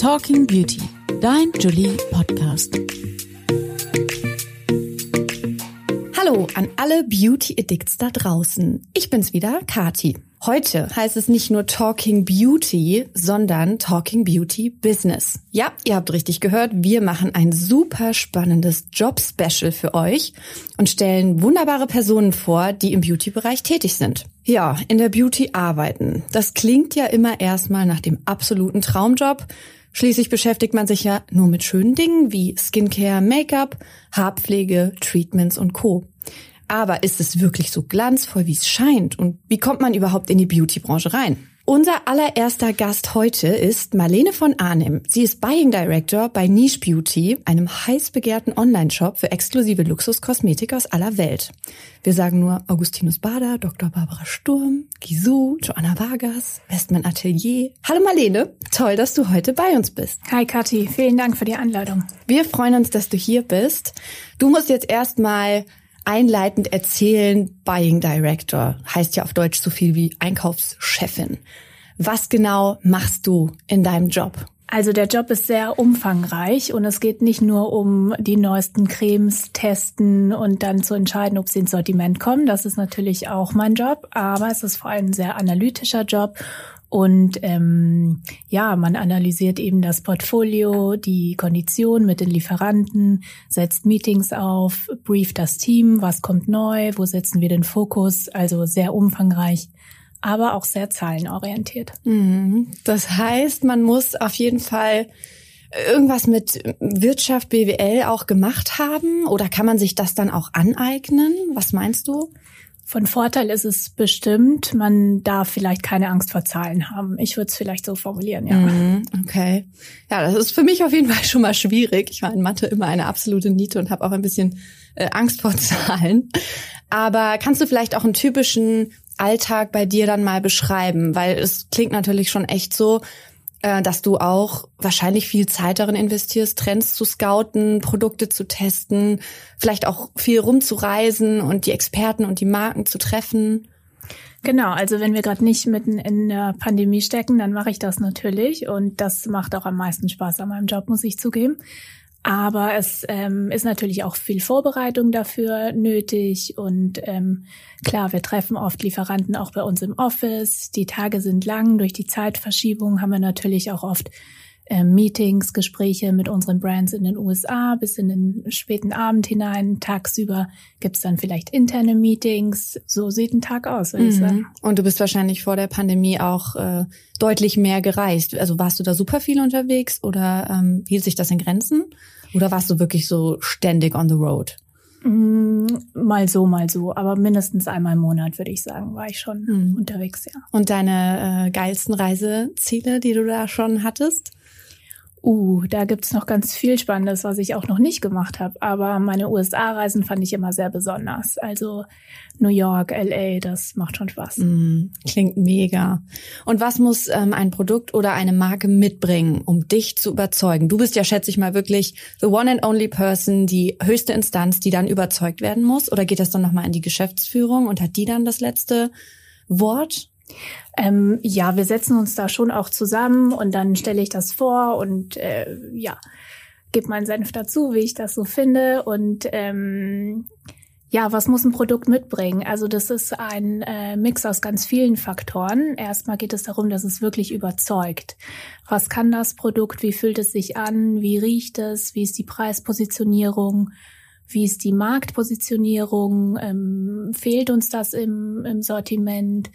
Talking Beauty, dein Julie Podcast. Hallo an alle Beauty Addicts da draußen. Ich bin's wieder, Kati. Heute heißt es nicht nur Talking Beauty, sondern Talking Beauty Business. Ja, ihr habt richtig gehört, wir machen ein super spannendes Job-Special für euch und stellen wunderbare Personen vor, die im Beauty-Bereich tätig sind. Ja, in der Beauty arbeiten. Das klingt ja immer erstmal nach dem absoluten Traumjob. Schließlich beschäftigt man sich ja nur mit schönen Dingen wie Skincare, Make-up, Haarpflege, Treatments und Co. Aber ist es wirklich so glanzvoll, wie es scheint? Und wie kommt man überhaupt in die Beauty-Branche rein? Unser allererster Gast heute ist Marlene von Arnim. Sie ist Buying Director bei Niche Beauty, einem heiß begehrten Online-Shop für exklusive Luxuskosmetik aus aller Welt. Wir sagen nur Augustinus Bader, Dr. Barbara Sturm, Gisou, Joanna Vargas, Westman Atelier. Hallo Marlene, toll, dass du heute bei uns bist. Hi Kathi, vielen Dank für die Einladung. Wir freuen uns, dass du hier bist. Du musst jetzt erstmal einleitend erzählen, Buying Director heißt ja auf Deutsch so viel wie Einkaufschefin. Was genau machst du in deinem Job? Also der Job ist sehr umfangreich und es geht nicht nur um die neuesten Cremes testen und dann zu entscheiden, ob sie ins Sortiment kommen. Das ist natürlich auch mein Job, aber es ist vor allem ein sehr analytischer Job und ähm, ja, man analysiert eben das Portfolio, die Kondition mit den Lieferanten, setzt Meetings auf, brieft das Team, was kommt neu, wo setzen wir den Fokus, also sehr umfangreich aber auch sehr zahlenorientiert. Mhm. Das heißt, man muss auf jeden Fall irgendwas mit Wirtschaft, BWL auch gemacht haben oder kann man sich das dann auch aneignen? Was meinst du? Von Vorteil ist es bestimmt, man darf vielleicht keine Angst vor Zahlen haben. Ich würde es vielleicht so formulieren, ja. Mhm, okay. Ja, das ist für mich auf jeden Fall schon mal schwierig. Ich war in Mathe immer eine absolute Niete und habe auch ein bisschen äh, Angst vor Zahlen. Aber kannst du vielleicht auch einen typischen Alltag bei dir dann mal beschreiben? Weil es klingt natürlich schon echt so, dass du auch wahrscheinlich viel Zeit darin investierst, Trends zu scouten, Produkte zu testen, vielleicht auch viel rumzureisen und die Experten und die Marken zu treffen. Genau, also wenn wir gerade nicht mitten in der Pandemie stecken, dann mache ich das natürlich und das macht auch am meisten Spaß an meinem Job, muss ich zugeben. Aber es ähm, ist natürlich auch viel Vorbereitung dafür nötig. Und ähm, klar, wir treffen oft Lieferanten auch bei uns im Office. Die Tage sind lang. Durch die Zeitverschiebung haben wir natürlich auch oft Meetings, Gespräche mit unseren Brands in den USA bis in den späten Abend hinein. Tagsüber gibt's dann vielleicht interne Meetings. So sieht ein Tag aus, würde mhm. ich sagen. Und du bist wahrscheinlich vor der Pandemie auch äh, deutlich mehr gereist. Also warst du da super viel unterwegs oder ähm, hielt sich das in Grenzen? Oder warst du wirklich so ständig on the road? Mm, mal so, mal so, aber mindestens einmal im Monat würde ich sagen, war ich schon mhm. unterwegs, ja. Und deine äh, geilsten Reiseziele, die du da schon hattest? Uh, da gibt's noch ganz viel Spannendes, was ich auch noch nicht gemacht habe. Aber meine USA-Reisen fand ich immer sehr besonders. Also New York, LA, das macht schon Spaß. Mm, klingt mega. Und was muss ähm, ein Produkt oder eine Marke mitbringen, um dich zu überzeugen? Du bist ja, schätze ich mal, wirklich the one and only person, die höchste Instanz, die dann überzeugt werden muss. Oder geht das dann nochmal in die Geschäftsführung und hat die dann das letzte Wort? Ähm, ja, wir setzen uns da schon auch zusammen und dann stelle ich das vor und äh, ja, gebe meinen Senf dazu, wie ich das so finde. Und ähm, ja, was muss ein Produkt mitbringen? Also das ist ein äh, Mix aus ganz vielen Faktoren. Erstmal geht es darum, dass es wirklich überzeugt. Was kann das Produkt? Wie fühlt es sich an? Wie riecht es? Wie ist die Preispositionierung? Wie ist die Marktpositionierung? Ähm, fehlt uns das im, im Sortiment?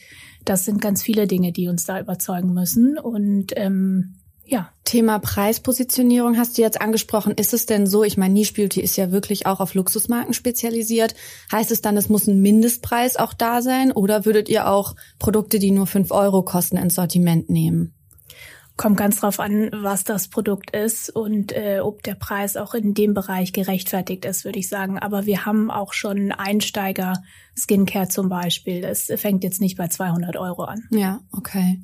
Das sind ganz viele Dinge, die uns da überzeugen müssen. Und ähm, ja. Thema Preispositionierung hast du jetzt angesprochen. Ist es denn so, ich meine, Niche Beauty ist ja wirklich auch auf Luxusmarken spezialisiert. Heißt es dann, es muss ein Mindestpreis auch da sein? Oder würdet ihr auch Produkte, die nur fünf Euro kosten, ins Sortiment nehmen? Kommt ganz drauf an, was das Produkt ist und äh, ob der Preis auch in dem Bereich gerechtfertigt ist, würde ich sagen. Aber wir haben auch schon Einsteiger Skincare zum Beispiel. Es fängt jetzt nicht bei 200 Euro an. Ja, okay.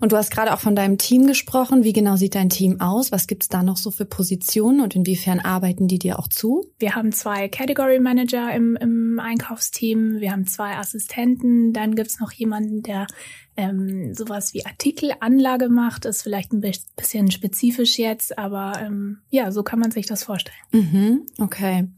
Und du hast gerade auch von deinem Team gesprochen. Wie genau sieht dein Team aus? Was gibt's da noch so für Positionen und inwiefern arbeiten die dir auch zu? Wir haben zwei Category Manager im, im Einkaufsteam, wir haben zwei Assistenten, dann gibt's noch jemanden, der ähm, sowas wie Artikelanlage macht, ist vielleicht ein bisschen spezifisch jetzt, aber ähm, ja, so kann man sich das vorstellen. Mhm, okay.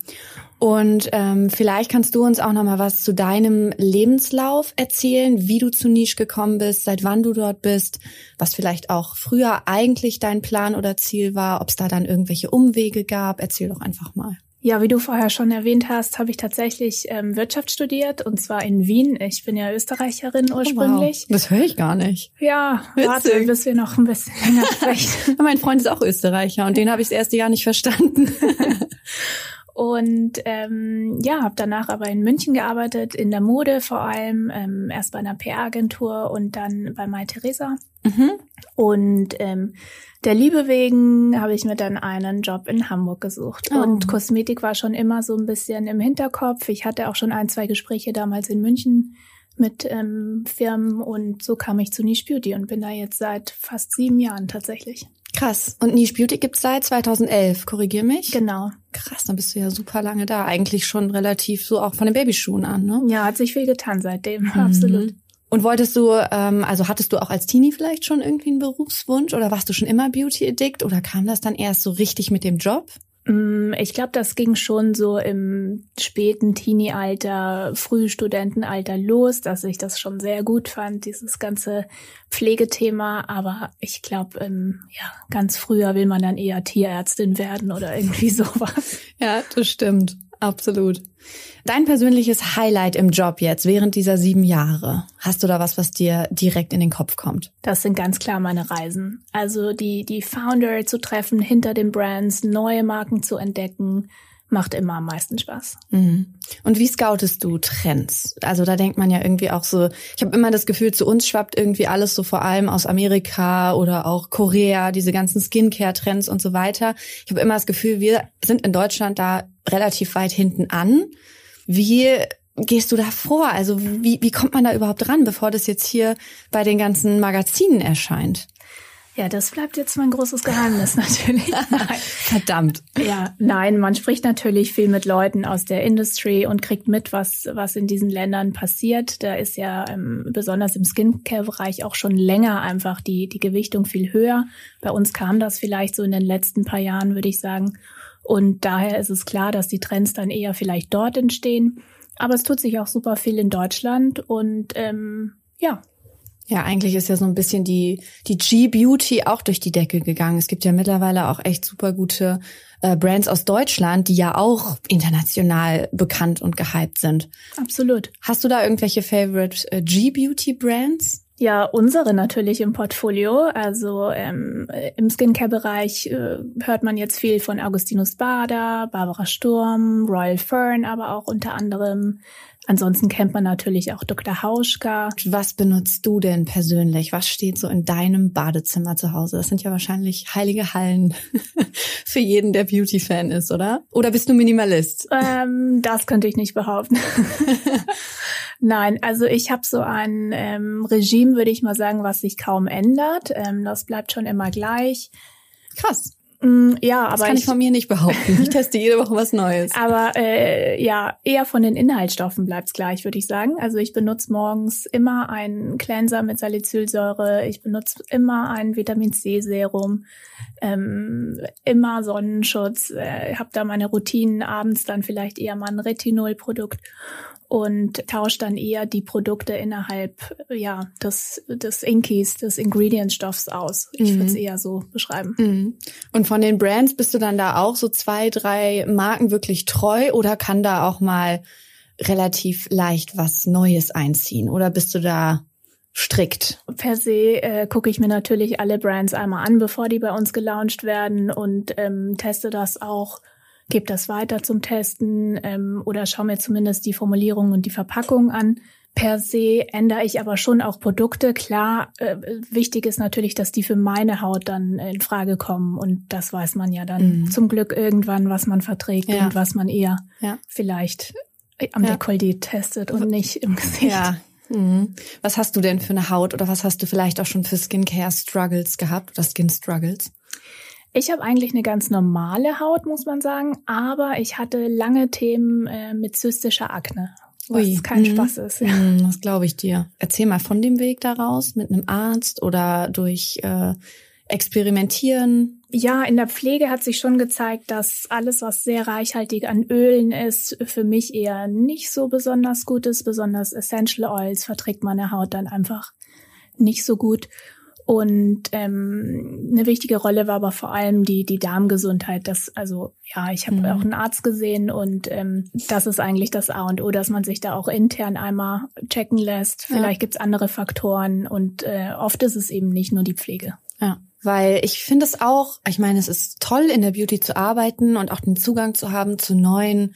Und ähm, vielleicht kannst du uns auch noch mal was zu deinem Lebenslauf erzählen, wie du zu Niche gekommen bist, seit wann du dort bist, was vielleicht auch früher eigentlich dein Plan oder Ziel war, ob es da dann irgendwelche Umwege gab. Erzähl doch einfach mal. Ja, wie du vorher schon erwähnt hast, habe ich tatsächlich ähm, Wirtschaft studiert und zwar in Wien. Ich bin ja Österreicherin ursprünglich. Oh, wow. Das höre ich gar nicht. Ja, Witzig. warte, bis wir noch ein bisschen länger sprechen. mein Freund ist auch Österreicher und den habe ich das erste Jahr nicht verstanden. Und ähm, ja, habe danach aber in München gearbeitet, in der Mode vor allem, ähm, erst bei einer PR-Agentur und dann bei Mai Theresa. Mhm. Und ähm, der Liebe wegen habe ich mir dann einen Job in Hamburg gesucht. Oh. Und Kosmetik war schon immer so ein bisschen im Hinterkopf. Ich hatte auch schon ein, zwei Gespräche damals in München mit ähm, Firmen und so kam ich zu Niche Beauty und bin da jetzt seit fast sieben Jahren tatsächlich. Krass. Und Niche Beauty gibt's seit 2011, korrigier mich. Genau. Krass, dann bist du ja super lange da. Eigentlich schon relativ so auch von den Babyschuhen an, ne? Ja, hat sich viel getan seitdem, mhm. absolut. Und wolltest du, ähm, also hattest du auch als Teenie vielleicht schon irgendwie einen Berufswunsch oder warst du schon immer Beauty-Addict oder kam das dann erst so richtig mit dem Job? Mm, ich glaube, das ging schon so im späten Teenie-Alter, Frühstudentenalter los, dass ich das schon sehr gut fand, dieses ganze Pflegethema. Aber ich glaube, ähm, ja, ganz früher will man dann eher Tierärztin werden oder irgendwie sowas. ja, das stimmt. Absolut. Dein persönliches Highlight im Job jetzt während dieser sieben Jahre. Hast du da was, was dir direkt in den Kopf kommt? Das sind ganz klar meine Reisen. Also die, die Founder zu treffen hinter den Brands, neue Marken zu entdecken, macht immer am meisten Spaß. Mhm. Und wie scoutest du Trends? Also da denkt man ja irgendwie auch so, ich habe immer das Gefühl, zu uns schwappt irgendwie alles so vor allem aus Amerika oder auch Korea, diese ganzen Skincare-Trends und so weiter. Ich habe immer das Gefühl, wir sind in Deutschland da relativ weit hinten an. Wie gehst du da vor? Also wie, wie kommt man da überhaupt ran, bevor das jetzt hier bei den ganzen Magazinen erscheint? Ja, das bleibt jetzt mein großes Geheimnis natürlich. Nein. Verdammt. Ja, nein, man spricht natürlich viel mit Leuten aus der Industry und kriegt mit, was, was in diesen Ländern passiert. Da ist ja ähm, besonders im Skincare-Bereich auch schon länger einfach die, die Gewichtung viel höher. Bei uns kam das vielleicht so in den letzten paar Jahren, würde ich sagen. Und daher ist es klar, dass die Trends dann eher vielleicht dort entstehen. Aber es tut sich auch super viel in Deutschland und ähm, ja. Ja, eigentlich ist ja so ein bisschen die, die G-Beauty auch durch die Decke gegangen. Es gibt ja mittlerweile auch echt super gute äh, Brands aus Deutschland, die ja auch international bekannt und gehypt sind. Absolut. Hast du da irgendwelche Favorite äh, G-Beauty-Brands? Ja, unsere natürlich im Portfolio. Also ähm, im Skincare-Bereich äh, hört man jetzt viel von Augustinus Bader, Barbara Sturm, Royal Fern, aber auch unter anderem. Ansonsten kennt man natürlich auch Dr. Hauschka. Was benutzt du denn persönlich? Was steht so in deinem Badezimmer zu Hause? Das sind ja wahrscheinlich heilige Hallen für jeden, der Beauty-Fan ist, oder? Oder bist du Minimalist? Ähm, das könnte ich nicht behaupten. Nein, also ich habe so ein ähm, Regime, würde ich mal sagen, was sich kaum ändert. Ähm, das bleibt schon immer gleich. Krass. Mm, ja, aber das kann ich, ich, von mir nicht behaupten. Ich teste jede Woche was Neues. Aber äh, ja, eher von den Inhaltsstoffen bleibt's gleich, würde ich sagen. Also ich benutze morgens immer einen Cleanser mit Salicylsäure. Ich benutze immer ein Vitamin C Serum, ähm, immer Sonnenschutz. Äh, habe da meine Routinen abends dann vielleicht eher mal ein Retinol-Produkt und tauscht dann eher die Produkte innerhalb ja des des Inkies, des Ingredientstoffs aus. Ich mhm. würde es eher so beschreiben. Mhm. Und von den Brands bist du dann da auch so zwei, drei Marken wirklich treu oder kann da auch mal relativ leicht was Neues einziehen oder bist du da strikt? Per se äh, gucke ich mir natürlich alle Brands einmal an, bevor die bei uns gelauncht werden und ähm, teste das auch gebe das weiter zum Testen ähm, oder schaue mir zumindest die Formulierung und die Verpackung an. Per se ändere ich aber schon auch Produkte. Klar, äh, wichtig ist natürlich, dass die für meine Haut dann in Frage kommen. Und das weiß man ja dann mhm. zum Glück irgendwann, was man verträgt ja. und was man eher ja. vielleicht am ja. Dekolleté testet und nicht im Gesicht. Ja, Mhm. Was hast du denn für eine Haut oder was hast du vielleicht auch schon für Skincare-Struggles gehabt oder Skin-Struggles? Ich habe eigentlich eine ganz normale Haut, muss man sagen, aber ich hatte lange Themen äh, mit zystischer Akne, was Ui. kein mhm. Spaß ist. Ja. Mhm, das glaube ich dir. Erzähl mal von dem Weg daraus mit einem Arzt oder durch äh, Experimentieren. Ja, in der Pflege hat sich schon gezeigt, dass alles, was sehr reichhaltig an Ölen ist, für mich eher nicht so besonders gut ist. Besonders Essential Oils verträgt meine Haut dann einfach nicht so gut. Und ähm, eine wichtige Rolle war aber vor allem die die Darmgesundheit. Das also ja, ich habe mhm. auch einen Arzt gesehen und ähm, das ist eigentlich das A und O, dass man sich da auch intern einmal checken lässt. Vielleicht ja. gibt's andere Faktoren und äh, oft ist es eben nicht nur die Pflege. Ja. Weil ich finde es auch, ich meine, es ist toll, in der Beauty zu arbeiten und auch den Zugang zu haben zu neuen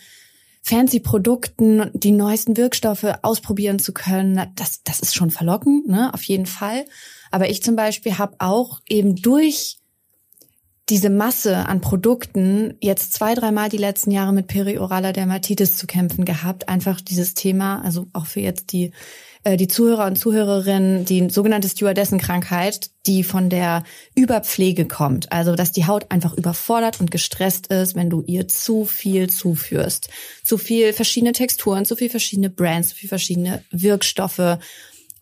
fancy Produkten, die neuesten Wirkstoffe ausprobieren zu können. Das, das ist schon verlockend, ne? Auf jeden Fall. Aber ich zum Beispiel habe auch eben durch diese Masse an Produkten jetzt zwei, dreimal die letzten Jahre mit perioraler Dermatitis zu kämpfen gehabt. Einfach dieses Thema, also auch für jetzt die äh, die Zuhörer und Zuhörerinnen die sogenannte Stewardessenkrankheit, die von der Überpflege kommt. Also, dass die Haut einfach überfordert und gestresst ist, wenn du ihr zu viel zuführst. Zu viel verschiedene Texturen, zu viel verschiedene Brands, zu viel verschiedene Wirkstoffe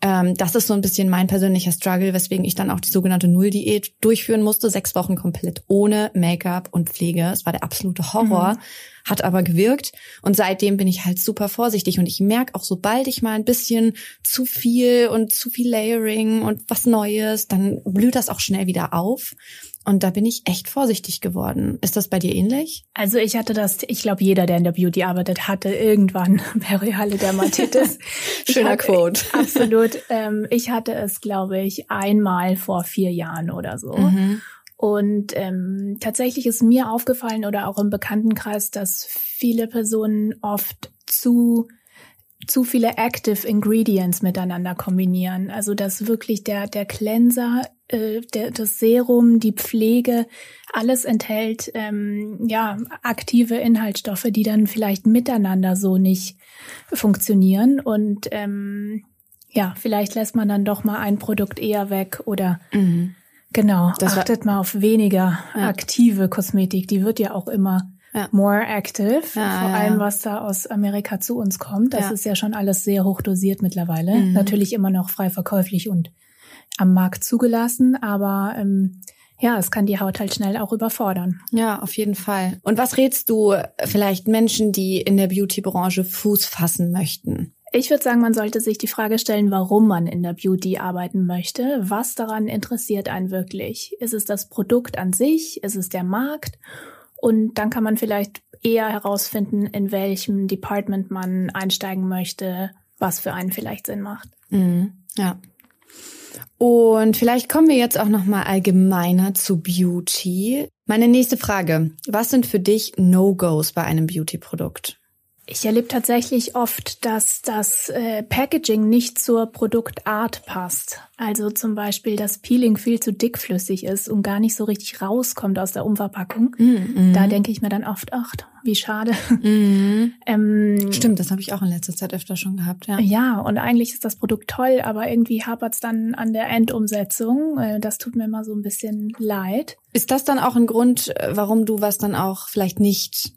ähm, das ist so ein bisschen mein persönlicher Struggle, weswegen ich dann auch die sogenannte Null-Diät durchführen musste. Sechs Wochen komplett ohne Make-up und Pflege. Es war der absolute Horror, mhm. hat aber gewirkt. Und seitdem bin ich halt super vorsichtig. Und ich merke auch, sobald ich mal ein bisschen zu viel und zu viel Layering und was Neues, dann blüht das auch schnell wieder auf. Und da bin ich echt vorsichtig geworden. Ist das bei dir ähnlich? Also ich hatte das, ich glaube, jeder, der in der Beauty arbeitet, hatte irgendwann periale Dermatitis. Schöner hatte, Quote. Absolut. Ähm, ich hatte es, glaube ich, einmal vor vier Jahren oder so. Mhm. Und ähm, tatsächlich ist mir aufgefallen oder auch im Bekanntenkreis, dass viele Personen oft zu zu viele Active Ingredients miteinander kombinieren. Also dass wirklich der, der Cleanser, äh, der, das Serum, die Pflege, alles enthält ähm, ja aktive Inhaltsstoffe, die dann vielleicht miteinander so nicht funktionieren. Und ähm, ja, vielleicht lässt man dann doch mal ein Produkt eher weg oder mhm. genau, das achtet mal auf weniger ja. aktive Kosmetik. Die wird ja auch immer ja. more active, ja, vor allem was da aus Amerika zu uns kommt. Das ist ja schon alles sehr hoch dosiert mittlerweile. Mhm. Natürlich immer noch frei verkäuflich und am Markt zugelassen, aber ähm, ja, es kann die Haut halt schnell auch überfordern. Ja, auf jeden Fall. Und was rätst du vielleicht Menschen, die in der Beauty-Branche Fuß fassen möchten? Ich würde sagen, man sollte sich die Frage stellen, warum man in der Beauty arbeiten möchte. Was daran interessiert einen wirklich? Ist es das Produkt an sich? Ist es der Markt? Und dann kann man vielleicht eher herausfinden, in welchem Department man einsteigen möchte, was für einen vielleicht Sinn macht. Mhm, ja. Und vielleicht kommen wir jetzt auch noch mal allgemeiner zu Beauty. Meine nächste Frage: Was sind für dich No-Gos bei einem Beauty-Produkt? Ich erlebe tatsächlich oft, dass das äh, Packaging nicht zur Produktart passt. Also zum Beispiel, dass Peeling viel zu dickflüssig ist und gar nicht so richtig rauskommt aus der Umverpackung. Mm -hmm. Da denke ich mir dann oft, ach, wie schade. Mm ähm, Stimmt, das habe ich auch in letzter Zeit öfter schon gehabt. Ja, ja und eigentlich ist das Produkt toll, aber irgendwie hapert es dann an der Endumsetzung. Äh, das tut mir immer so ein bisschen leid. Ist das dann auch ein Grund, äh, warum du was dann auch vielleicht nicht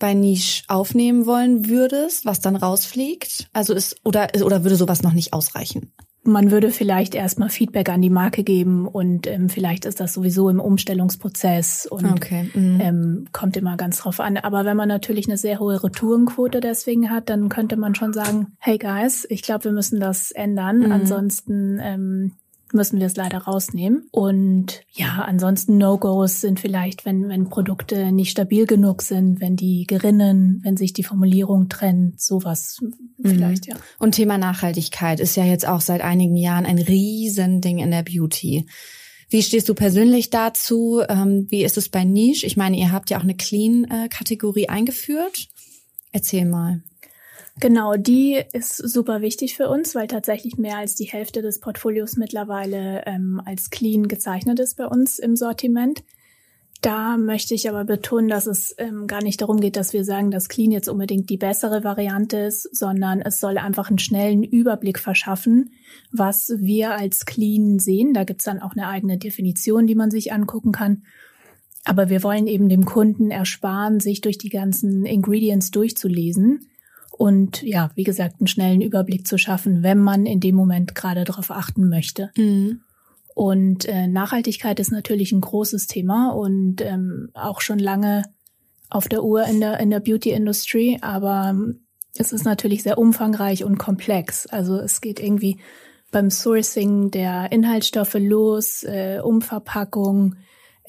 bei Niche aufnehmen wollen würdest, was dann rausfliegt? Also ist oder oder würde sowas noch nicht ausreichen? Man würde vielleicht erstmal Feedback an die Marke geben und ähm, vielleicht ist das sowieso im Umstellungsprozess und okay. mhm. ähm, kommt immer ganz drauf an. Aber wenn man natürlich eine sehr hohe Retourenquote deswegen hat, dann könnte man schon sagen, hey guys, ich glaube, wir müssen das ändern. Mhm. Ansonsten ähm, müssen wir es leider rausnehmen. Und ja, ansonsten No-Gos sind vielleicht, wenn, wenn Produkte nicht stabil genug sind, wenn die gerinnen, wenn sich die Formulierung trennt, sowas vielleicht, mhm. ja. Und Thema Nachhaltigkeit ist ja jetzt auch seit einigen Jahren ein Riesending in der Beauty. Wie stehst du persönlich dazu? Ähm, wie ist es bei Niche? Ich meine, ihr habt ja auch eine Clean-Kategorie eingeführt. Erzähl mal. Genau, die ist super wichtig für uns, weil tatsächlich mehr als die Hälfte des Portfolios mittlerweile ähm, als clean gezeichnet ist bei uns im Sortiment. Da möchte ich aber betonen, dass es ähm, gar nicht darum geht, dass wir sagen, dass Clean jetzt unbedingt die bessere Variante ist, sondern es soll einfach einen schnellen Überblick verschaffen, was wir als Clean sehen. Da gibt's dann auch eine eigene Definition, die man sich angucken kann. Aber wir wollen eben dem Kunden ersparen, sich durch die ganzen Ingredients durchzulesen und ja, wie gesagt, einen schnellen Überblick zu schaffen, wenn man in dem Moment gerade darauf achten möchte. Mhm. Und äh, Nachhaltigkeit ist natürlich ein großes Thema und ähm, auch schon lange auf der Uhr in der, in der Beauty-Industry, aber ähm, es ist natürlich sehr umfangreich und komplex. Also es geht irgendwie beim Sourcing der Inhaltsstoffe los, äh, Umverpackung,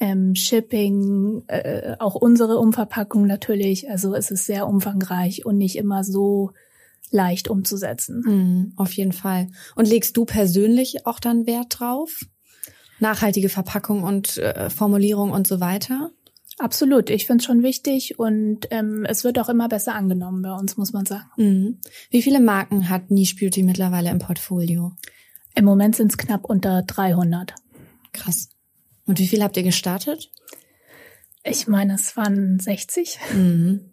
ähm, Shipping, äh, auch unsere Umverpackung natürlich. Also es ist sehr umfangreich und nicht immer so leicht umzusetzen. Mhm, auf jeden Fall. Und legst du persönlich auch dann Wert drauf? Nachhaltige Verpackung und äh, Formulierung und so weiter? Absolut, ich finde es schon wichtig und ähm, es wird auch immer besser angenommen bei uns, muss man sagen. Mhm. Wie viele Marken hat Niche Beauty mittlerweile im Portfolio? Im Moment sind es knapp unter 300. Krass. Und wie viel habt ihr gestartet? Ich meine, es waren 60. Mhm.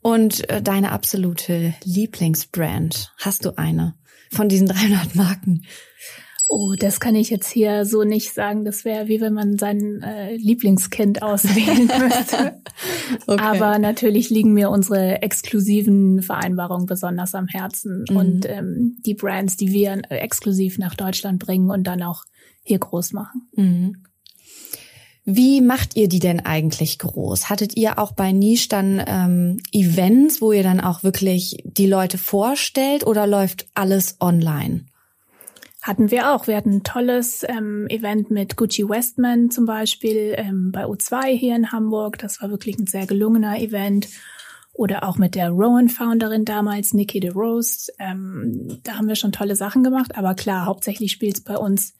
Und äh, deine absolute Lieblingsbrand, hast du eine von diesen 300 Marken? Oh, das kann ich jetzt hier so nicht sagen. Das wäre wie wenn man sein äh, Lieblingskind auswählen müsste. okay. Aber natürlich liegen mir unsere exklusiven Vereinbarungen besonders am Herzen mhm. und ähm, die Brands, die wir äh, exklusiv nach Deutschland bringen und dann auch hier groß machen. Mhm. Wie macht ihr die denn eigentlich groß? Hattet ihr auch bei Niche dann ähm, Events, wo ihr dann auch wirklich die Leute vorstellt oder läuft alles online? Hatten wir auch. Wir hatten ein tolles ähm, Event mit Gucci Westman zum Beispiel ähm, bei U2 hier in Hamburg. Das war wirklich ein sehr gelungener Event. Oder auch mit der Rowan-Founderin damals, Nikki DeRose. Ähm, da haben wir schon tolle Sachen gemacht. Aber klar, hauptsächlich spielt es bei uns,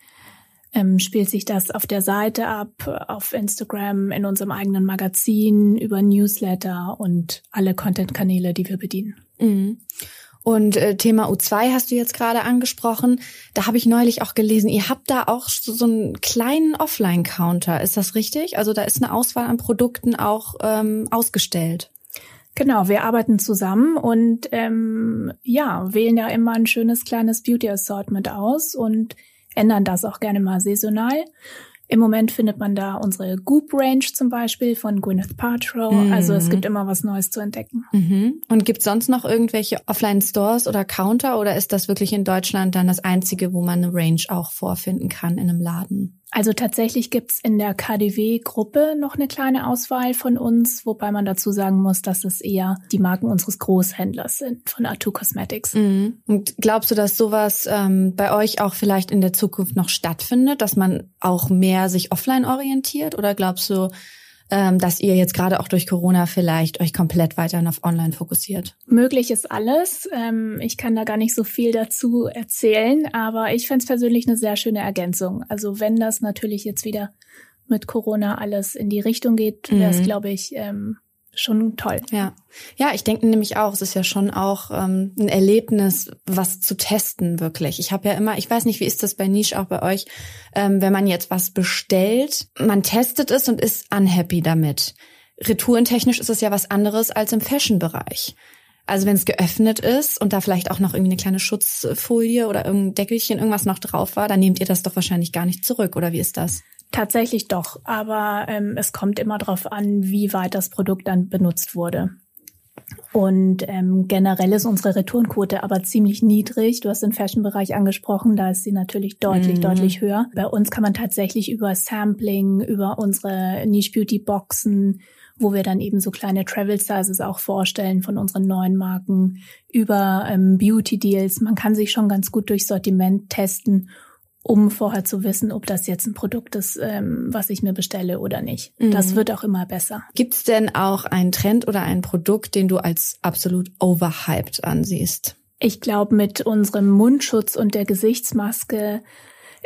ähm, spielt sich das auf der Seite ab, auf Instagram, in unserem eigenen Magazin, über Newsletter und alle Content-Kanäle, die wir bedienen. Mhm. Und äh, Thema U2 hast du jetzt gerade angesprochen. Da habe ich neulich auch gelesen, ihr habt da auch so, so einen kleinen Offline-Counter. Ist das richtig? Also da ist eine Auswahl an Produkten auch ähm, ausgestellt. Genau, wir arbeiten zusammen und ähm, ja, wählen da immer ein schönes kleines Beauty Assortment aus und ändern das auch gerne mal saisonal. Im Moment findet man da unsere Goop Range zum Beispiel von Gwyneth Paltrow. Mhm. Also es gibt immer was Neues zu entdecken. Mhm. Und gibt sonst noch irgendwelche Offline-Stores oder Counter oder ist das wirklich in Deutschland dann das einzige, wo man eine Range auch vorfinden kann in einem Laden? Also tatsächlich gibt's in der KDW-Gruppe noch eine kleine Auswahl von uns, wobei man dazu sagen muss, dass es eher die Marken unseres Großhändlers sind, von Atu Cosmetics. Mhm. Und glaubst du, dass sowas ähm, bei euch auch vielleicht in der Zukunft noch stattfindet, dass man auch mehr sich offline orientiert? Oder glaubst du, ähm, dass ihr jetzt gerade auch durch Corona vielleicht euch komplett weiterhin auf Online fokussiert? Möglich ist alles. Ähm, ich kann da gar nicht so viel dazu erzählen, aber ich fände es persönlich eine sehr schöne Ergänzung. Also wenn das natürlich jetzt wieder mit Corona alles in die Richtung geht, wäre es, mhm. glaube ich, ähm, schon toll. Ja, ja, ich denke nämlich auch, es ist ja schon auch ähm, ein Erlebnis, was zu testen wirklich. Ich habe ja immer, ich weiß nicht, wie ist das bei Niche auch bei euch, ähm, wenn man jetzt was bestellt, man testet es und ist unhappy damit. Retourentechnisch ist es ja was anderes als im Fashion-Bereich. Also wenn es geöffnet ist und da vielleicht auch noch irgendwie eine kleine Schutzfolie oder irgendein Deckelchen, irgendwas noch drauf war, dann nehmt ihr das doch wahrscheinlich gar nicht zurück, oder wie ist das? Tatsächlich doch, aber ähm, es kommt immer darauf an, wie weit das Produkt dann benutzt wurde. Und ähm, generell ist unsere Returnquote aber ziemlich niedrig. Du hast den Fashion-Bereich angesprochen, da ist sie natürlich deutlich, mhm. deutlich höher. Bei uns kann man tatsächlich über Sampling, über unsere Niche Beauty Boxen, wo wir dann eben so kleine Travel Sizes auch vorstellen von unseren neuen Marken, über ähm, Beauty Deals. Man kann sich schon ganz gut durch Sortiment testen um vorher zu wissen, ob das jetzt ein Produkt ist, ähm, was ich mir bestelle oder nicht. Mhm. Das wird auch immer besser. Gibt es denn auch einen Trend oder ein Produkt, den du als absolut overhyped ansiehst? Ich glaube, mit unserem Mundschutz und der Gesichtsmaske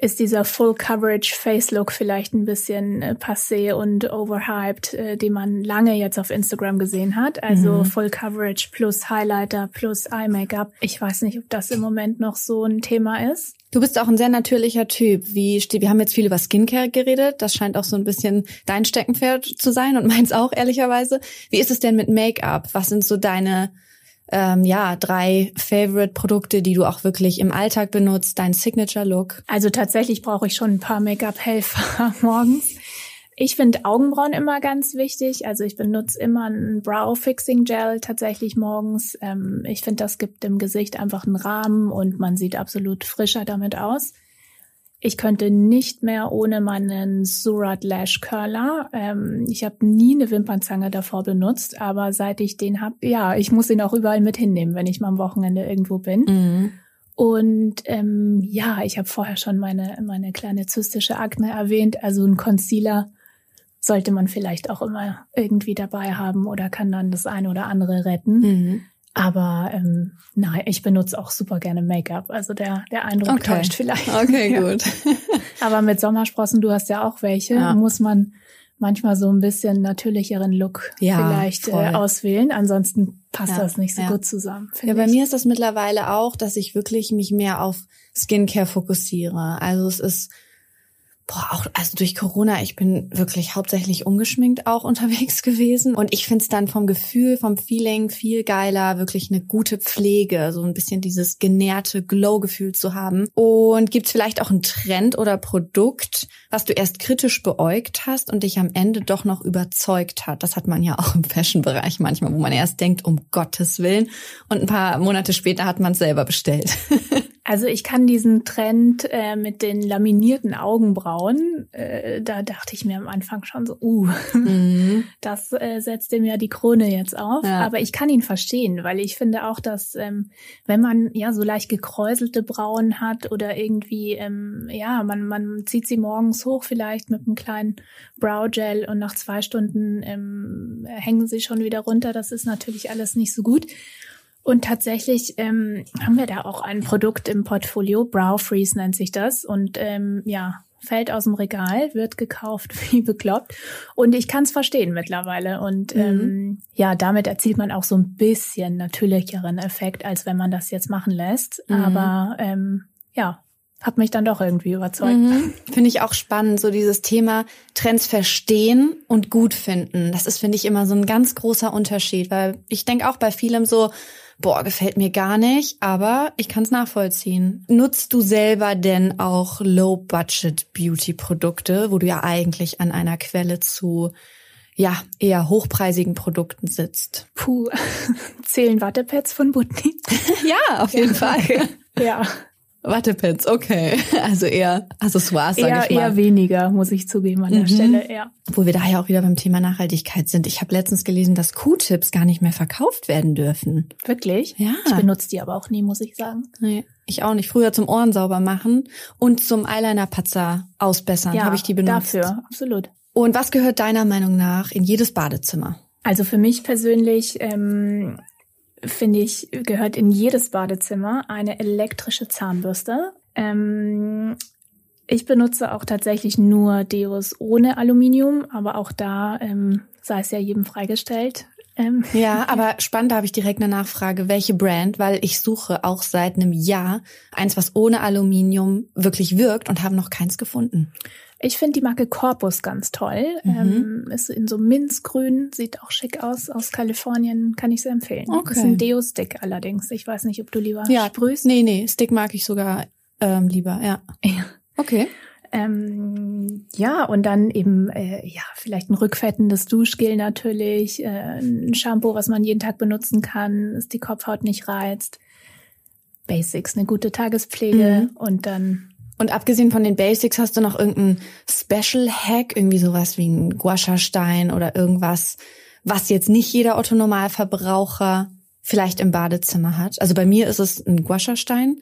ist dieser Full Coverage Face Look vielleicht ein bisschen äh, passé und overhyped, äh, den man lange jetzt auf Instagram gesehen hat. Also mhm. Full Coverage plus Highlighter plus Eye Makeup. Ich weiß nicht, ob das im Moment noch so ein Thema ist. Du bist auch ein sehr natürlicher Typ. Wie wir haben jetzt viel über Skincare geredet. Das scheint auch so ein bisschen dein Steckenpferd zu sein und meins auch ehrlicherweise. Wie ist es denn mit Make-up? Was sind so deine ähm, ja, drei Favorite-Produkte, die du auch wirklich im Alltag benutzt, dein Signature-Look? Also tatsächlich brauche ich schon ein paar Make-up-Helfer morgens. Ich finde Augenbrauen immer ganz wichtig. Also ich benutze immer ein Brow Fixing Gel tatsächlich morgens. Ähm, ich finde, das gibt dem Gesicht einfach einen Rahmen und man sieht absolut frischer damit aus. Ich könnte nicht mehr ohne meinen Surat Lash Curler. Ähm, ich habe nie eine Wimpernzange davor benutzt, aber seit ich den habe, ja, ich muss ihn auch überall mit hinnehmen, wenn ich mal am Wochenende irgendwo bin. Mhm. Und ähm, ja, ich habe vorher schon meine meine kleine zystische Akne erwähnt. Also ein Concealer sollte man vielleicht auch immer irgendwie dabei haben oder kann dann das eine oder andere retten. Mhm. Aber ähm, nein, ich benutze auch super gerne Make-up. Also der, der Eindruck okay. täuscht vielleicht. Okay, gut. Aber mit Sommersprossen, du hast ja auch welche, ja. muss man manchmal so ein bisschen natürlicheren Look ja, vielleicht äh, auswählen. Ansonsten passt das nicht so gut zusammen. Ja, bei ich. mir ist das mittlerweile auch, dass ich wirklich mich mehr auf Skincare fokussiere. Also es ist Boah, auch also durch Corona, ich bin wirklich hauptsächlich ungeschminkt auch unterwegs gewesen und ich find's dann vom Gefühl, vom Feeling viel geiler, wirklich eine gute Pflege, so ein bisschen dieses genährte Glow-Gefühl zu haben. Und gibt's vielleicht auch einen Trend oder Produkt, was du erst kritisch beäugt hast und dich am Ende doch noch überzeugt hat? Das hat man ja auch im Fashion-Bereich manchmal, wo man erst denkt, um Gottes Willen und ein paar Monate später hat man selber bestellt. Also ich kann diesen Trend äh, mit den laminierten Augenbrauen, äh, da dachte ich mir am Anfang schon so, uh, mhm. das äh, setzt dem ja die Krone jetzt auf. Ja. Aber ich kann ihn verstehen, weil ich finde auch, dass ähm, wenn man ja so leicht gekräuselte Brauen hat oder irgendwie, ähm, ja, man, man zieht sie morgens hoch vielleicht mit einem kleinen Brow-Gel und nach zwei Stunden ähm, hängen sie schon wieder runter. Das ist natürlich alles nicht so gut. Und tatsächlich ähm, haben wir da auch ein Produkt im Portfolio, Brow Freeze nennt sich das. Und ähm, ja, fällt aus dem Regal, wird gekauft wie bekloppt. Und ich kann es verstehen mittlerweile. Und mhm. ähm, ja, damit erzielt man auch so ein bisschen natürlicheren Effekt, als wenn man das jetzt machen lässt. Mhm. Aber ähm, ja, hat mich dann doch irgendwie überzeugt. Mhm. Finde ich auch spannend, so dieses Thema Trends verstehen und gut finden. Das ist, finde ich, immer so ein ganz großer Unterschied, weil ich denke auch bei vielem so, boah, gefällt mir gar nicht, aber ich kann es nachvollziehen. Nutzt du selber denn auch Low-Budget-Beauty-Produkte, wo du ja eigentlich an einer Quelle zu ja, eher hochpreisigen Produkten sitzt. Puh, zählen Wattepads von Butni? ja, auf jeden ja. Fall. ja. Wattepads, okay. Also eher Accessoires, sag eher, ich mal. Eher weniger, muss ich zugeben an der mhm. Stelle, ja. Wo wir daher auch wieder beim Thema Nachhaltigkeit sind. Ich habe letztens gelesen, dass Q-Tips gar nicht mehr verkauft werden dürfen. Wirklich? Ja. Ich benutze die aber auch nie, muss ich sagen. Nee, ich auch nicht. Früher zum Ohren sauber machen und zum Eyeliner-Patzer ausbessern ja, habe ich die benutzt. dafür, absolut. Und was gehört deiner Meinung nach in jedes Badezimmer? Also für mich persönlich ähm, finde ich, gehört in jedes Badezimmer eine elektrische Zahnbürste. Ähm, ich benutze auch tatsächlich nur Deos ohne Aluminium, aber auch da ähm, sei es ja jedem freigestellt. Ähm. Ja, aber spannend, da habe ich direkt eine Nachfrage. Welche Brand? Weil ich suche auch seit einem Jahr eins, was ohne Aluminium wirklich wirkt und habe noch keins gefunden. Ich finde die Marke Corpus ganz toll. Mhm. Ähm, ist in so Minzgrün, sieht auch schick aus, aus Kalifornien, kann ich sehr empfehlen. Okay. Ist ein Deo-Stick allerdings. Ich weiß nicht, ob du lieber ja, sprühst. Nee, nee, Stick mag ich sogar ähm, lieber, ja. Ja. Okay. Ähm, ja, und dann eben, äh, ja, vielleicht ein rückfettendes Duschgel natürlich, äh, ein Shampoo, was man jeden Tag benutzen kann, dass die Kopfhaut nicht reizt. Basics, eine gute Tagespflege mhm. und dann und abgesehen von den Basics hast du noch irgendeinen Special Hack, irgendwie sowas wie ein Guasha-Stein oder irgendwas, was jetzt nicht jeder Otto Normalverbraucher vielleicht im Badezimmer hat. Also bei mir ist es ein Guasha-Stein.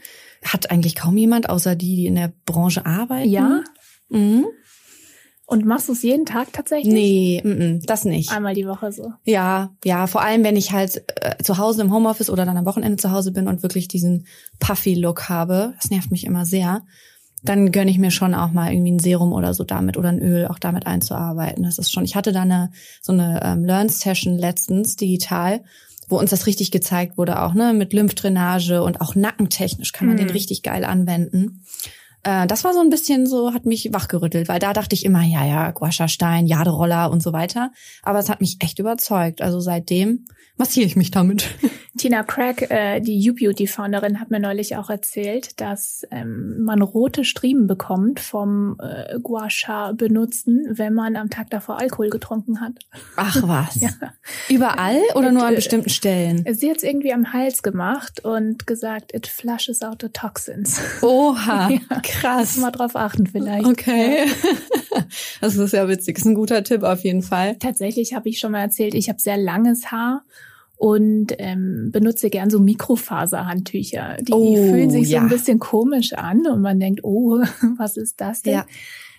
Hat eigentlich kaum jemand, außer die, die in der Branche arbeiten. Ja. Mhm. Und machst du es jeden Tag tatsächlich? Nee, m -m, das nicht. Einmal die Woche so. Ja, ja, vor allem wenn ich halt äh, zu Hause im Homeoffice oder dann am Wochenende zu Hause bin und wirklich diesen Puffy-Look habe. Das nervt mich immer sehr. Dann gönne ich mir schon auch mal irgendwie ein Serum oder so damit oder ein Öl auch damit einzuarbeiten. Das ist schon, ich hatte da eine, so eine ähm, Learn-Session letztens digital, wo uns das richtig gezeigt wurde, auch ne, mit Lymphdrainage und auch nackentechnisch kann man Hm. den richtig geil anwenden. Äh, das war so ein bisschen so, hat mich wachgerüttelt, weil da dachte ich immer, ja, ja, Guascha-Stein, Jaderoller und so weiter. Aber es hat mich echt überzeugt. Also seitdem massiere ich mich damit. Tina Craig, äh, die U-Beauty-Founderin, hat mir neulich auch erzählt, dass ähm, man rote Striemen bekommt vom äh, Gua Sha benutzen, wenn man am Tag davor Alkohol getrunken hat. Ach was. Ja. Überall oder nur an Äh, bestimmten Stellen? Sie hat es irgendwie am Hals gemacht und gesagt, it flushes out the toxins. Oha, Ja. krass. Mal drauf achten vielleicht. Okay. Das ist ja witzig. Ist ein guter Tipp auf jeden Fall. Tatsächlich habe ich schon mal erzählt, ich habe sehr langes Haar und ähm, benutze gern so Mikrofaserhandtücher. Die Oh, fühlen sich so ja. ein bisschen komisch an und man denkt, oh, was ist das denn? Ja.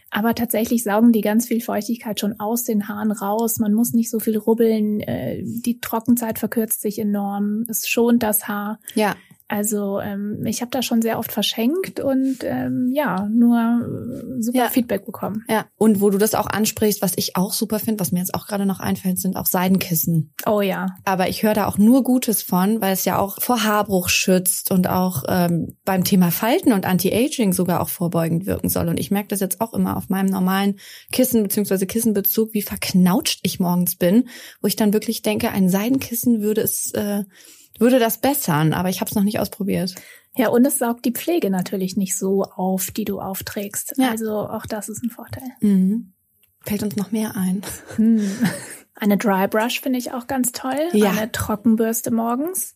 Aber tatsächlich saugen die ganz viel Feuchtigkeit schon aus den Haaren raus. Man muss nicht so viel rubbeln. Äh, die Trockenzeit verkürzt sich enorm. Es schont das Haar. Ja. Also ähm, ich habe da schon sehr oft verschenkt und ähm, ja, nur äh, super Ja. Feedback bekommen. Ja. Und wo du das auch ansprichst, was ich auch super finde, was mir jetzt auch gerade noch einfällt, sind auch Seidenkissen. Oh ja. Aber ich höre da auch nur Gutes von, weil es ja auch vor Haarbruch schützt und auch ähm, beim Thema Falten und Anti-Aging sogar auch vorbeugend wirken soll. Und ich merke das jetzt auch immer auf meinem normalen Kissen bzw. Kissenbezug, wie verknautscht ich morgens bin, wo ich dann wirklich denke, ein Seidenkissen würde es äh, würde das bessern, aber ich habe es noch nicht ausprobiert. Ja, und es saugt die Pflege natürlich nicht so auf, die du aufträgst. Ja. Also auch das ist ein Vorteil. Mhm. Fällt uns noch mehr ein? Hm. Eine Dry Brush finde ich auch ganz toll. Ja. Eine Trockenbürste morgens,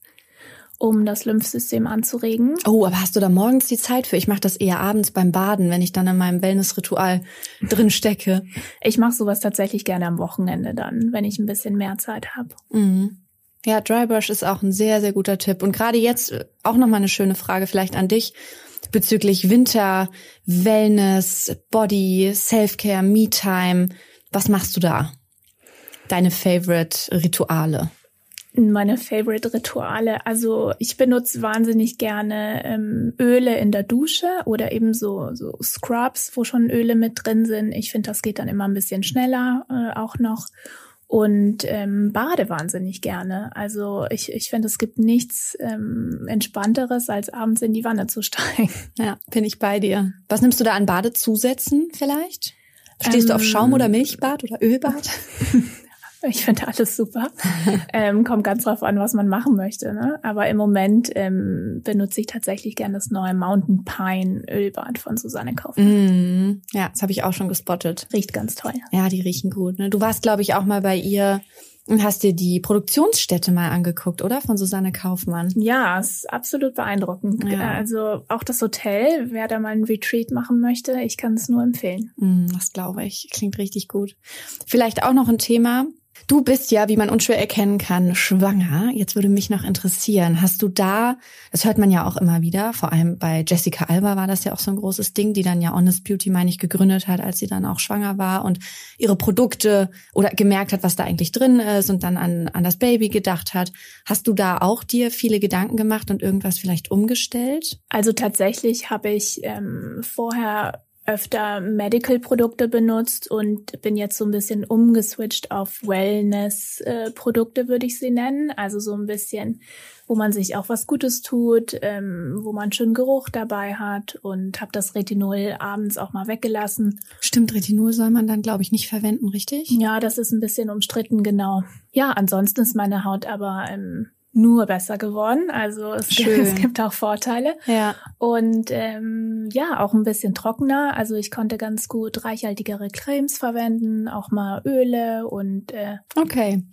um das Lymphsystem anzuregen. Oh, aber hast du da morgens die Zeit für? Ich mache das eher abends beim Baden, wenn ich dann in meinem Wellnessritual drin stecke. Ich mache sowas tatsächlich gerne am Wochenende dann, wenn ich ein bisschen mehr Zeit habe. Mhm. Ja, Drybrush ist auch ein sehr, sehr guter Tipp. Und gerade jetzt äh, auch nochmal eine schöne Frage vielleicht an dich bezüglich Winter, Wellness, Body, Self-Care, Me-Time. Was machst du da? Deine Favorite Rituale? Meine Favorite Rituale. Also ich benutze wahnsinnig gerne ähm, Öle in der Dusche oder eben so, so Scrubs, wo schon Öle mit drin sind. Ich finde, das geht dann immer ein bisschen schneller äh, auch noch. Und ähm, bade wahnsinnig gerne. Also ich, ich finde, es gibt nichts ähm, Entspannteres, als abends in die Wanne zu steigen. Ja, bin ich bei dir. Was nimmst du da an Badezusätzen vielleicht? Stehst du auf Ähm, Schaum- oder Milchbad oder Ölbad? Ich finde alles super. ähm, kommt ganz drauf an, was man machen möchte. Ne? Aber im Moment ähm, benutze ich tatsächlich gerne das neue Mountain Pine Ölbad von Susanne Kaufmann. Mm, ja, das habe ich auch schon gespottet. Riecht ganz toll. Ja, die riechen gut. Ne? Du warst, glaube ich, auch mal bei ihr und hast dir die Produktionsstätte mal angeguckt, oder? Von Susanne Kaufmann. Ja, ist absolut beeindruckend. Ja. Also auch das Hotel, wer da mal einen Retreat machen möchte, ich kann es nur empfehlen. Mm, das glaube ich. Klingt richtig gut. Vielleicht auch noch ein Thema. Du bist ja, wie man unschwer erkennen kann, schwanger. Jetzt würde mich noch interessieren, hast du da, das hört man ja auch immer wieder, vor allem bei Jessica Alba war das ja auch so ein großes Ding, die dann ja Honest Beauty, meine ich, gegründet hat, als sie dann auch schwanger war und ihre Produkte oder gemerkt hat, was da eigentlich drin ist und dann an, an das Baby gedacht hat. Hast du da auch dir viele Gedanken gemacht und irgendwas vielleicht umgestellt? Also tatsächlich habe ich ähm, vorher öfter Medical-Produkte benutzt und bin jetzt so ein bisschen umgeswitcht auf Wellness-Produkte, würde ich sie nennen. Also so ein bisschen, wo man sich auch was Gutes tut, ähm, wo man schön Geruch dabei hat und habe das Retinol abends auch mal weggelassen. Stimmt, Retinol soll man dann, glaube ich, nicht verwenden, richtig? Ja, das ist ein bisschen umstritten, genau. Ja, ansonsten ist meine Haut aber ähm, nur besser geworden. Also es, gibt, Schön. es gibt auch Vorteile. Ja. Und ähm, ja, auch ein bisschen trockener. Also ich konnte ganz gut reichhaltigere Cremes verwenden, auch mal Öle und äh, Okay.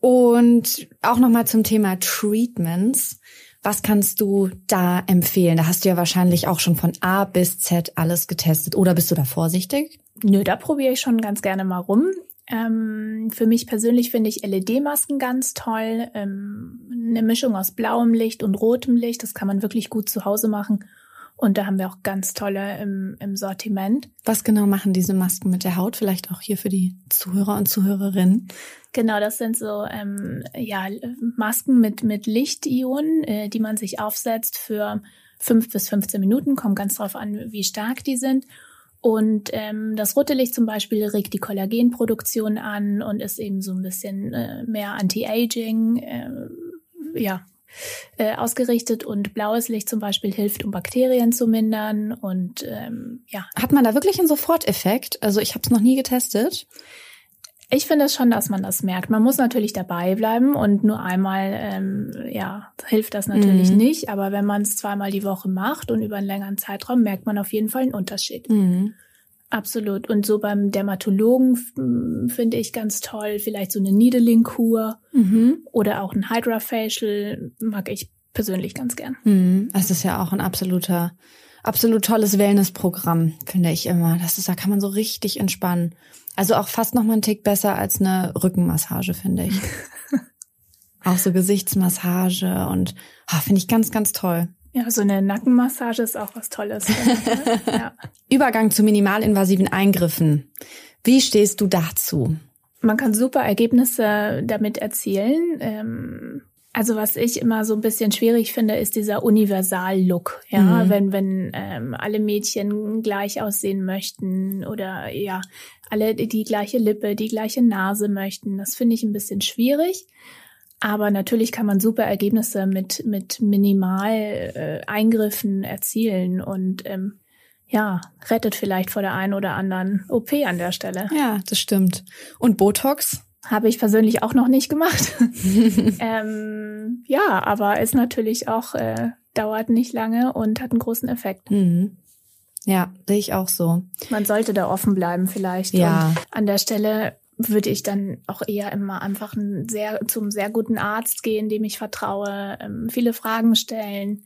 Und auch nochmal zum Thema Treatments. Was kannst du da empfehlen? Da hast du ja wahrscheinlich auch schon von A bis Z alles getestet. Oder bist du da vorsichtig? nö, da probiere ich schon ganz gerne mal rum. Ähm, für mich persönlich finde ich LED-Masken ganz toll. Ähm, eine Mischung aus blauem Licht und rotem Licht, das kann man wirklich gut zu Hause machen. Und da haben wir auch ganz tolle im, im Sortiment. Was genau machen diese Masken mit der Haut? Vielleicht auch hier für die Zuhörer und Zuhörerinnen. Genau, das sind so ähm, ja, Masken mit, mit Lichtionen, äh, die man sich aufsetzt für fünf bis 15 Minuten, kommt ganz drauf an, wie stark die sind. Und ähm, das rote Licht zum Beispiel regt die Kollagenproduktion an und ist eben so ein bisschen äh, mehr Anti-Aging, äh, ja, äh, ausgerichtet und blaues Licht zum Beispiel hilft, um Bakterien zu mindern und ähm, ja. Hat man da wirklich einen Soforteffekt? Also ich habe es noch nie getestet. Ich finde es schon, dass man das merkt. Man muss natürlich dabei bleiben und nur einmal, ähm, ja, hilft das natürlich mhm. nicht. Aber wenn man es zweimal die Woche macht und über einen längeren Zeitraum, merkt man auf jeden Fall einen Unterschied. Mhm. Absolut. Und so beim Dermatologen finde ich ganz toll, vielleicht so eine Needling-Kur mhm. oder auch ein Hydra-Facial mag ich persönlich ganz gern. Mhm. Das ist ja auch ein absoluter, absolut tolles Wellness-Programm, finde ich immer. Das ist, da kann man so richtig entspannen. Also auch fast noch mal einen Tick besser als eine Rückenmassage, finde ich. auch so Gesichtsmassage und ah, finde ich ganz, ganz toll. Ja, so eine Nackenmassage ist auch was Tolles. ja. Übergang zu minimalinvasiven Eingriffen. Wie stehst du dazu? Man kann super Ergebnisse damit erzielen. Ähm, also was ich immer so ein bisschen schwierig finde, ist dieser Universal-Look. Ja, mhm. wenn wenn ähm, alle Mädchen gleich aussehen möchten oder ja alle die gleiche Lippe, die gleiche Nase möchten, das finde ich ein bisschen schwierig. Aber natürlich kann man super Ergebnisse mit mit minimal äh, Eingriffen erzielen und ähm, ja, rettet vielleicht vor der einen oder anderen OP an der Stelle. Ja, das stimmt. Und Botox? Habe ich persönlich auch noch nicht gemacht. ähm, ja, aber ist natürlich auch, äh, dauert nicht lange und hat einen großen Effekt. Mhm. Ja, sehe ich auch so. Man sollte da offen bleiben vielleicht. Ja. Und an der Stelle würde ich dann auch eher immer einfach ein sehr, zum sehr guten Arzt gehen, dem ich vertraue, ähm, viele Fragen stellen,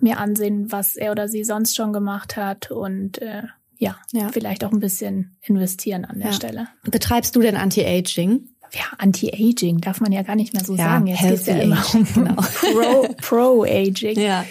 mir ansehen, was er oder sie sonst schon gemacht hat und äh, ja, ja, vielleicht auch ein bisschen investieren an der ja. Stelle. Betreibst du denn Anti-Aging? Ja, Anti-Aging darf man ja gar nicht mehr so ja, sagen. Jetzt geht's ja immer um genau. Pro-Aging. Pro ja.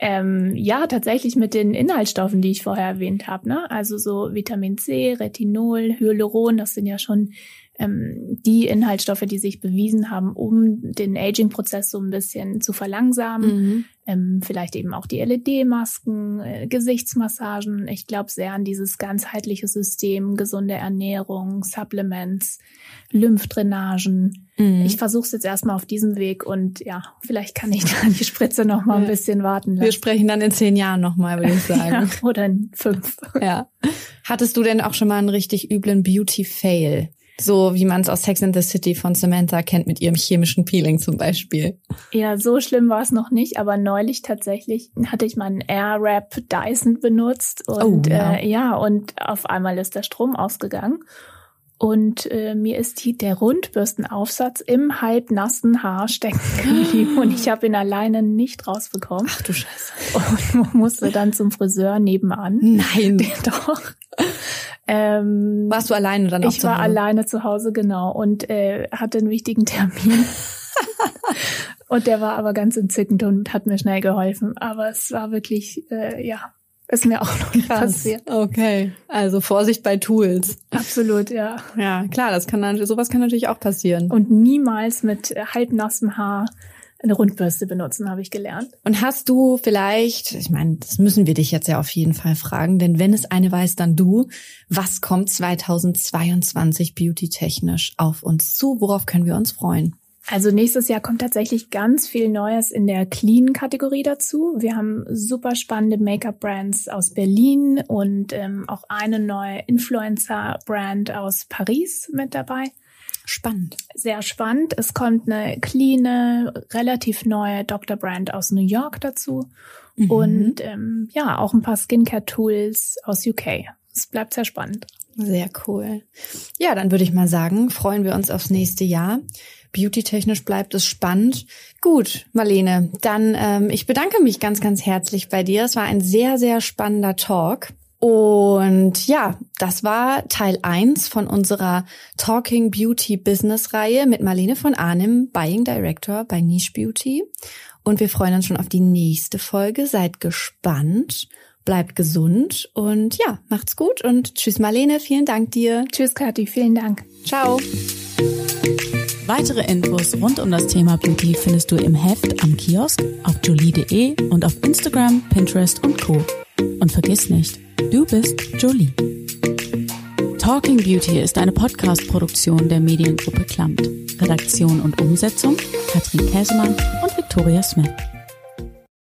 Ähm, ja, tatsächlich mit den Inhaltsstoffen, die ich vorher erwähnt habe. Ne? Also so Vitamin C, Retinol, Hyaluron, das sind ja schon ähm, die Inhaltsstoffe, die sich bewiesen haben, um den Aging-Prozess so ein bisschen zu verlangsamen. Mhm. Ähm, vielleicht eben auch die LED-Masken, äh, Gesichtsmassagen. Ich glaube sehr an dieses ganzheitliche System, gesunde Ernährung, Supplements, Lymphdrainagen. Mhm. Ich versuche es jetzt erstmal auf diesem Weg und ja, vielleicht kann ich dann die Spritze noch mal ein bisschen warten lassen. Wir sprechen dann in zehn Jahren noch mal, würde ich sagen. ja, oder in fünf. Ja. Hattest du denn auch schon mal einen richtig üblen Beauty-Fail? So wie man es aus Sex and the City von Samantha kennt mit ihrem chemischen Peeling zum Beispiel. Ja, so schlimm war es noch nicht, aber neulich tatsächlich hatte ich meinen Airwrap Dyson benutzt und oh, ja. Äh, ja, und auf einmal ist der Strom ausgegangen. Und äh, mir ist die, der Rundbürstenaufsatz im halbnassen Haar stecken geblieben und ich habe ihn alleine nicht rausbekommen. Ach du Scheiße. Und musste dann zum Friseur nebenan. Nein. Doch. Ähm, Warst du alleine dann auch Ich war alleine zu Hause, genau, und äh, hatte einen wichtigen Termin. und der war aber ganz entzückend und hat mir schnell geholfen. Aber es war wirklich, äh, ja, ist mir auch noch nicht passiert. Okay, also Vorsicht bei Tools. Absolut, ja. Ja, klar, das kann dann, sowas kann natürlich auch passieren. Und niemals mit halbnassem Haar eine Rundbürste benutzen, habe ich gelernt. Und hast du vielleicht, ich meine, das müssen wir dich jetzt ja auf jeden Fall fragen, denn wenn es eine weiß, dann du, was kommt 2022 beauty-technisch auf uns zu? Worauf können wir uns freuen? Also nächstes Jahr kommt tatsächlich ganz viel Neues in der Clean-Kategorie dazu. Wir haben super spannende Make-up-Brands aus Berlin und ähm, auch eine neue Influencer-Brand aus Paris mit dabei. Spannend. Sehr spannend. Es kommt eine clean, relativ neue Dr. Brand aus New York dazu. Mhm. Und ähm, ja, auch ein paar Skincare-Tools aus UK. Es bleibt sehr spannend. Sehr cool. Ja, dann würde ich mal sagen, freuen wir uns aufs nächste Jahr. Beauty-technisch bleibt es spannend. Gut, Marlene, dann ähm, ich bedanke mich ganz, ganz herzlich bei dir. Es war ein sehr, sehr spannender Talk. Und ja, das war Teil eins von unserer Talking Beauty Business Reihe mit Marlene von Arnim, Buying Director bei Niche Beauty. Und wir freuen uns schon auf die nächste Folge. Seid gespannt, bleibt gesund und ja, macht's gut und tschüss Marlene, vielen Dank dir. Tschüss Kathi, vielen Dank. Ciao. Weitere Infos rund um das Thema Beauty findest du im Heft am Kiosk, auf jolie.de und auf Instagram, Pinterest und Co. Und vergiss nicht, du bist Jolie. Talking Beauty ist eine Podcast-Produktion der Mediengruppe Klamt. Redaktion und Umsetzung Katrin Käsemann und Victoria Smith.